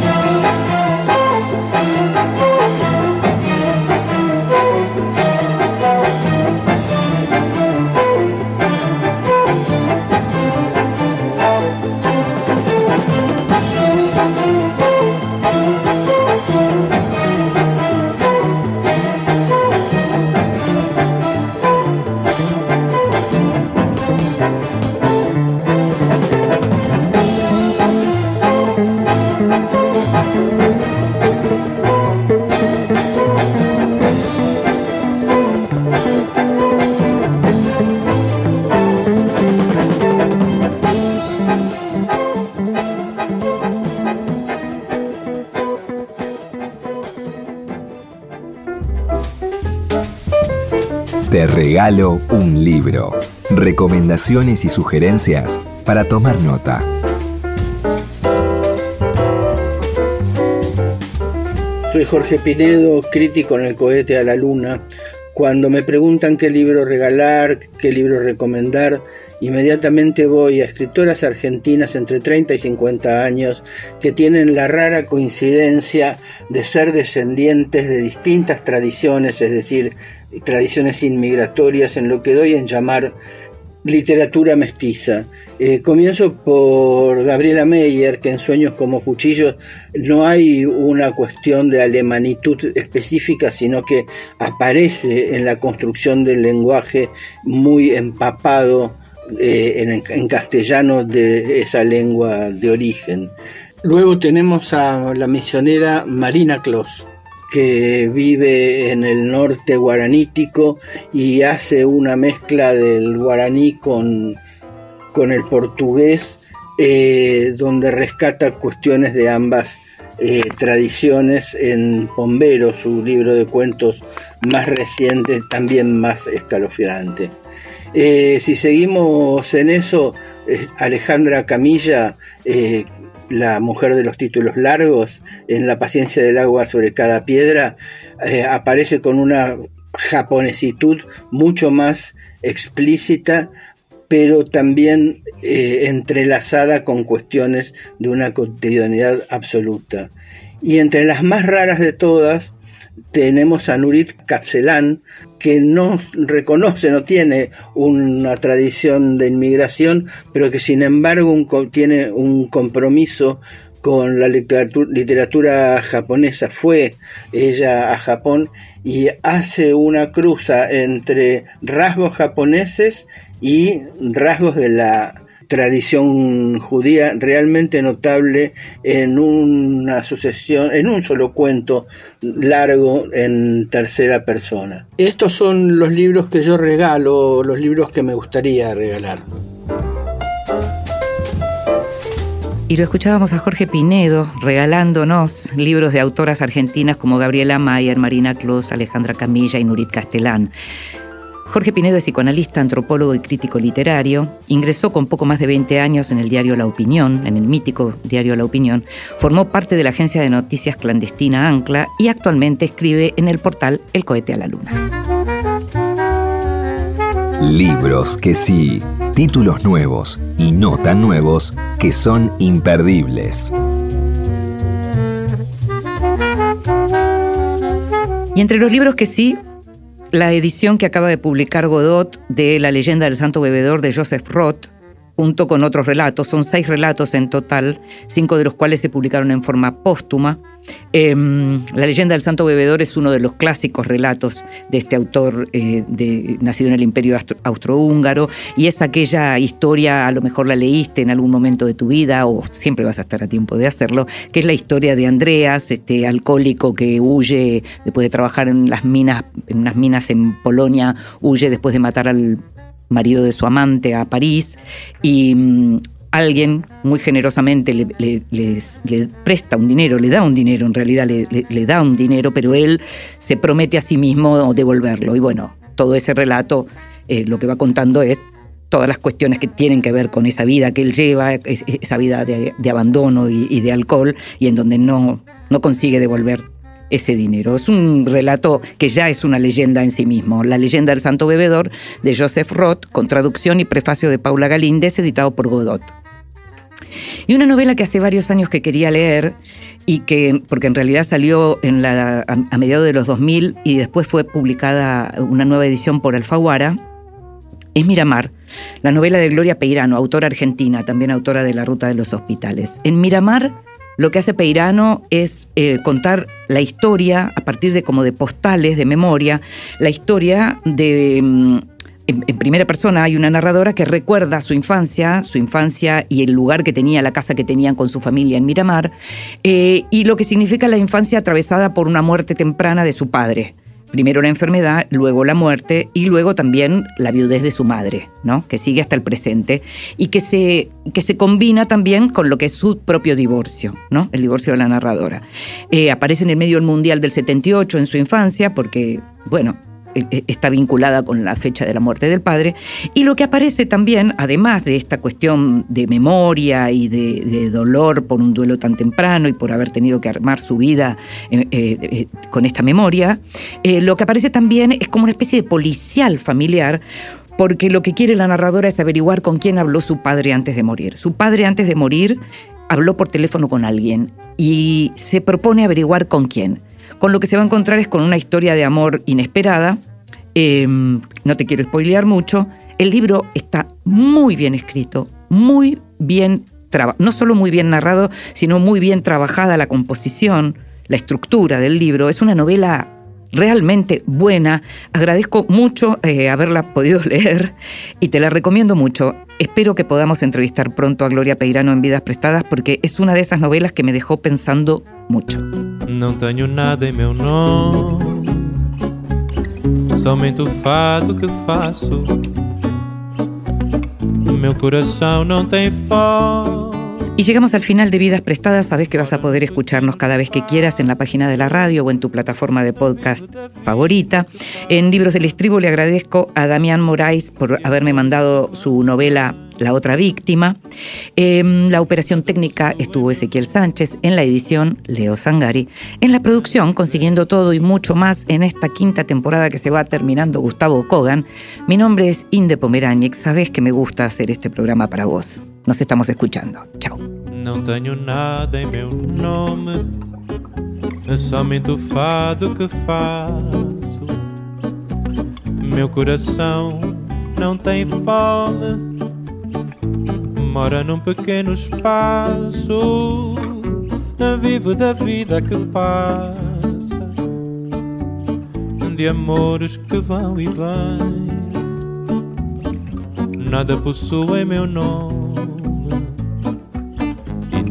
Te regalo un libro. Recomendaciones y sugerencias para tomar nota. Soy Jorge Pinedo, crítico en el cohete a la luna. Cuando me preguntan qué libro regalar, qué libro recomendar, inmediatamente voy a escritoras argentinas entre 30 y 50 años que tienen la rara coincidencia de ser descendientes de distintas tradiciones, es decir, tradiciones inmigratorias en lo que doy en llamar literatura mestiza. Eh, comienzo por Gabriela Meyer, que en Sueños como Cuchillos no hay una cuestión de alemanitud específica, sino que aparece en la construcción del lenguaje muy empapado eh, en, castellano de esa lengua de origen. Luego tenemos a la misionera Marina Clos que vive en el norte guaranítico y hace una mezcla del guaraní con, con el portugués, eh, donde rescata cuestiones de ambas eh, tradiciones en Pombero, su libro de cuentos más reciente, también más escalofriante. Eh, si seguimos en eso, Alejandra Camilla, eh, la mujer de los títulos largos, en La paciencia del agua sobre cada piedra, eh, aparece con una japonesitud mucho más explícita, pero también entrelazada con cuestiones de una cotidianidad absoluta. Y entre las más raras de todas, tenemos a Nurit Katzelán, que no reconoce, no tiene una tradición de inmigración, pero que sin embargo tiene un compromiso con la literatura, literatura japonesa. Fue ella a Japón y hace una cruza entre rasgos japoneses y rasgos de la tradición judía realmente notable en una sucesión, en un solo cuento largo en tercera persona. Estos son los libros que yo regalo, los libros que me gustaría regalar. Y lo escuchábamos a Jorge Pinedo regalándonos libros de autoras argentinas como Gabriela Mayer, Marina Clos, Alejandra Camilla y Nurit Castelán. Jorge Pinedo es psicoanalista, antropólogo y crítico literario. Ingresó con poco más de 20 años en el diario La Opinión, en el mítico diario La Opinión. Formó parte de la agencia de noticias clandestina Ancla y actualmente escribe en el portal El cohete a la luna. Libros que sí, títulos nuevos y no tan nuevos que son imperdibles. Y entre los libros que sí, la edición que acaba de publicar Godot de La leyenda del santo bebedor de Joseph Roth, junto con otros relatos. Son seis relatos en total, cinco de los cuales se publicaron en forma póstuma. Eh, la leyenda del santo bebedor es uno de los clásicos relatos de este autor eh, de, nacido en el imperio austro- austrohúngaro y es aquella historia, a lo mejor la leíste en algún momento de tu vida o siempre vas a estar a tiempo de hacerlo, que es la historia de Andreas, este alcohólico que huye después de trabajar en las minas, en unas minas en Polonia, huye después de matar al marido de su amante a París y mm, alguien muy generosamente le, presta un dinero, le da un dinero, en realidad le, da un dinero, pero él se promete a sí mismo devolverlo. Y bueno, todo ese relato eh, lo que va contando es todas las cuestiones que tienen que ver con esa vida que él lleva, es- esa vida de, de abandono y, y de alcohol, y en donde no, no consigue devolver ese dinero. Es un relato que ya es una leyenda en sí mismo. La leyenda del santo bebedor de Joseph Roth, con traducción y prefacio de Paula Galíndez, editado por Godot. Y una novela que hace varios años que quería leer y que, porque en realidad salió a, a mediados de los 2000 y después fue publicada una nueva edición por Alfaguara, es Miramar, la novela de Gloria Peirano, autora argentina, también autora de La Ruta de los Hospitales. En Miramar lo que hace Peirano es eh, contar la historia a partir de como de postales, de memoria, la historia de... mm, en, primera persona hay una narradora que recuerda su infancia, su infancia y el lugar que tenía, la casa que tenían con su familia en Miramar, eh, y lo que significa la infancia atravesada por una muerte temprana de su padre. Primero la enfermedad, luego la muerte y luego también la viudez de su madre, ¿no? que sigue hasta el presente y que se, que se combina también con lo que es su propio divorcio, ¿no? el divorcio de la narradora. Eh, aparece en el medio del Mundial del 78 en su infancia porque, bueno, está vinculada con la fecha de la muerte del padre. Y lo que aparece también, además de esta cuestión de memoria y de, dolor por un duelo tan temprano y por haber tenido que armar su vida eh, eh, eh, con esta memoria, eh, lo que aparece también es como una especie de policial familiar. Porque lo que quiere la narradora es averiguar con quién habló su padre antes de morir. Su padre antes de morir habló por teléfono con alguien y se propone averiguar con quién. Con lo que se va a encontrar es con una historia de amor inesperada. Eh, no te quiero spoilear mucho. El libro está muy bien escrito, muy bien no solo muy bien narrado, sino muy bien trabajada la composición, la estructura del libro. Es una novela realmente buena. Agradezco mucho eh, haberla podido leer y te la recomiendo mucho. Espero que podamos entrevistar pronto a Gloria Peirano en Vidas Prestadas porque es una de esas novelas que me dejó pensando mucho. Não tenho nada em meu somente o fado que faço. Meu coração não tem. Y llegamos al final de Vidas Prestadas. Sabes que vas a poder escucharnos cada vez que quieras en la página de la radio o en tu plataforma de podcast favorita. En Libros del Estribo le agradezco a Damián Moraes por haberme mandado su novela La otra víctima. En la operación técnica estuvo Ezequiel Sánchez, en la edición Leo Sangari, en la producción consiguiendo todo y mucho más en esta quinta temporada que se va terminando Gustavo Kogan. Mi nombre es Inde Pomeráñez. Sabes que me gusta hacer este programa para vos. Nos estamos escuchando. Chao. Não tenho nada em meu nome, é somente o fado que faço. Meu coração não tem fome, mora num pequeno espaço. Vivo da vida que passa, de amores que vão e vêm. Nada possui meu nome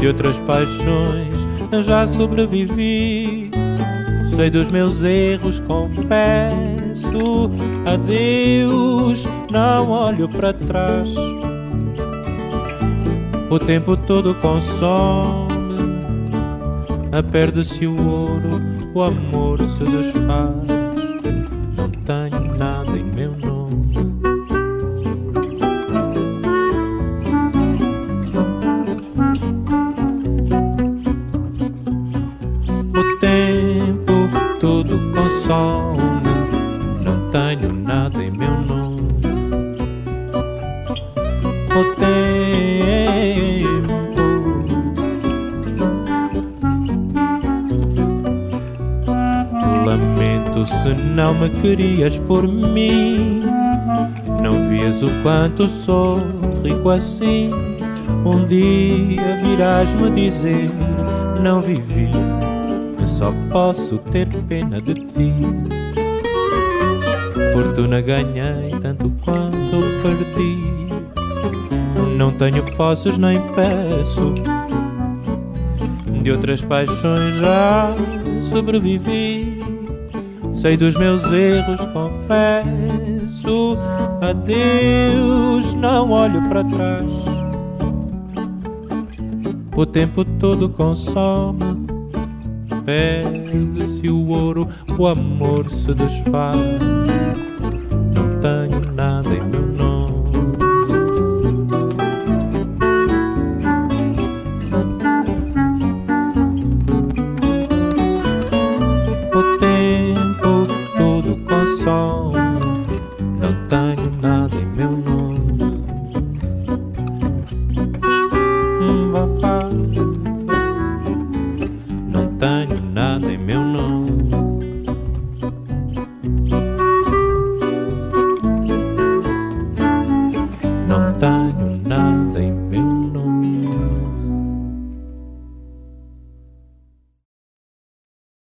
de outras paixões já sobrevivi. Sei dos meus erros, confesso. Adeus, não olho para trás. O tempo todo consome. Perde-se o ouro, o amor se desfaz. O tempo Lamento se não me querias por mim. Não vias o quanto sou rico assim. Um dia virás me dizer: Não vivi, só posso ter pena de ti. Fortuna ganhei tanto quanto perdi. Não tenho posses nem peço. De outras paixões já sobrevivi. Sei dos meus erros, confesso. Adeus, não olho para trás. o tempo todo consome. Perde-se o ouro, o amor se desfaz. Não tenho